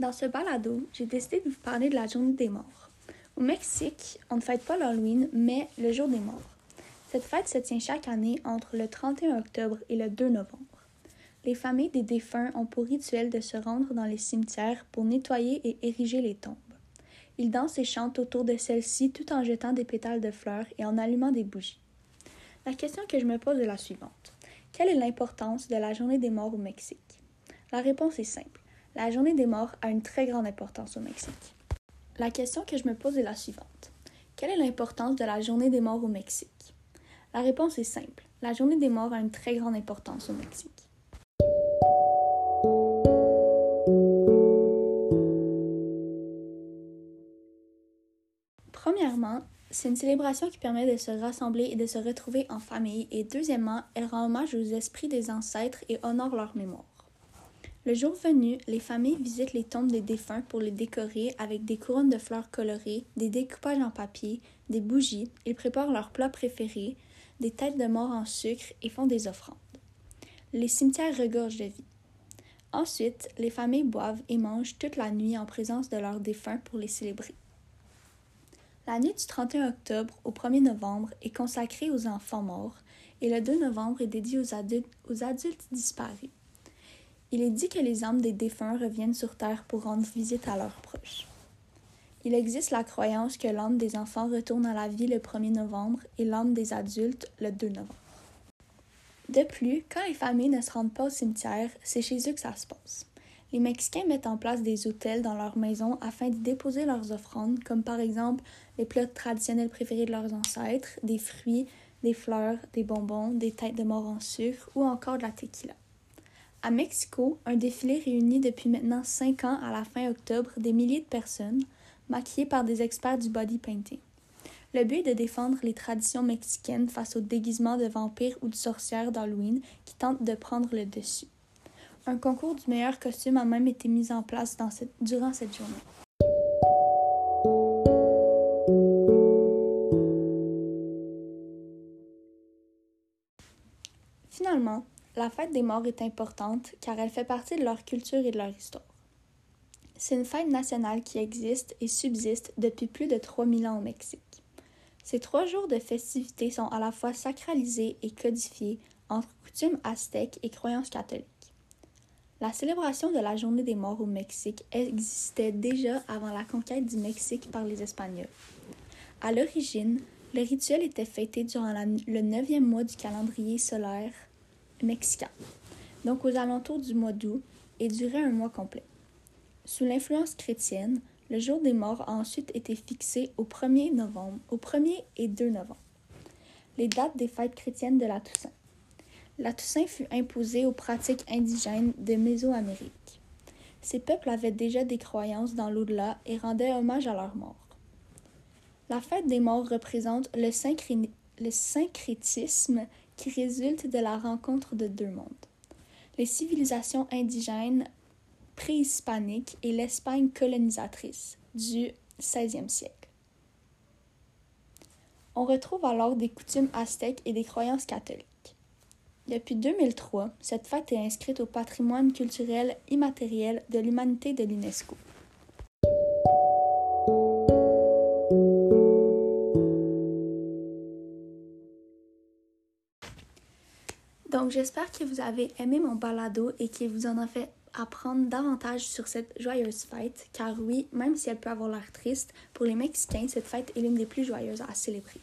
Dans ce balado, j'ai décidé de vous parler de la journée des morts. Au Mexique, on ne fête pas l'Halloween, mais le jour des morts. Cette fête se tient chaque année entre le 31 octobre et le 2 novembre. Les familles des défunts ont pour rituel de se rendre dans les cimetières pour nettoyer et ériger les tombes. Ils dansent et chantent autour de celles-ci tout en jetant des pétales de fleurs et en allumant des bougies. La question que je me pose est la suivante. Quelle est l'importance de la journée des morts au Mexique? La réponse est simple. La journée des morts a une très grande importance au Mexique. La question que je me pose est la suivante. Quelle est l'importance de la journée des morts au Mexique? La réponse est simple. La journée des morts a une très grande importance au Mexique. Premièrement, c'est une célébration qui permet de se rassembler et de se retrouver en famille, et deuxièmement, elle rend hommage aux esprits des ancêtres et honore leur mémoire. Le jour venu, les familles visitent les tombes des défunts pour les décorer avec des couronnes de fleurs colorées, des découpages en papier, des bougies, ils préparent leurs plats préférés, des têtes de mort en sucre et font des offrandes. Les cimetières regorgent de vie. Ensuite, les familles boivent et mangent toute la nuit en présence de leurs défunts pour les célébrer. La nuit du 31 octobre au 1er novembre est consacrée aux enfants morts et le 2 novembre est dédié aux adultes, aux adultes disparus. Il est dit que les âmes des défunts reviennent sur Terre pour rendre visite à leurs proches. Il existe la croyance que l'âme des enfants retourne à la vie le 1er novembre et l'âme des adultes le 2 novembre. De plus, quand les familles ne se rendent pas au cimetière, c'est chez eux que ça se passe. Les Mexicains mettent en place des hôtels dans leur maison afin d'y déposer leurs offrandes, comme par exemple les plats traditionnels préférés de leurs ancêtres, des fruits, des fleurs, des bonbons, des têtes de mort en sucre ou encore de la tequila. À Mexico, un défilé réunit depuis maintenant cinq ans à la fin octobre des milliers de personnes, maquillées par des experts du body painting. Le but est de défendre les traditions mexicaines face aux déguisements de vampires ou de sorcières d'Halloween qui tentent de prendre le dessus. Un concours du meilleur costume a même été mis en place durant cette journée. La fête des morts est importante car elle fait partie de leur culture et de leur histoire. C'est une fête nationale qui existe et subsiste depuis plus de 3000 ans au Mexique. Ces trois jours de festivités sont à la fois sacralisés et codifiés entre coutumes aztèques et croyances catholiques. La célébration de la Journée des morts au Mexique existait déjà avant la conquête du Mexique par les Espagnols. À l'origine, le rituel était fêté durant le neuvième mois du calendrier solaire mexicain, donc aux alentours du mois d'août, et durait un mois complet. Sous l'influence chrétienne, le jour des morts a ensuite été fixé au 1er novembre, au 1er et 2 novembre, les dates des fêtes chrétiennes de la Toussaint. La Toussaint fut imposée aux pratiques indigènes de Mésoamérique. Ces peuples avaient déjà des croyances dans l'au-delà et rendaient hommage à leurs morts. La fête des morts représente le, le syncrétisme qui résulte de la rencontre de deux mondes. Les civilisations indigènes préhispaniques et l'Espagne colonisatrice du XVIe siècle. On retrouve alors des coutumes aztèques et des croyances catholiques. Depuis 2003, cette fête est inscrite au patrimoine culturel immatériel de l'humanité de l'UNESCO. Donc j'espère que vous avez aimé mon balado et qu'il vous en a fait apprendre davantage sur cette joyeuse fête, car oui, même si elle peut avoir l'air triste, pour les Mexicains, cette fête est l'une des plus joyeuses à célébrer.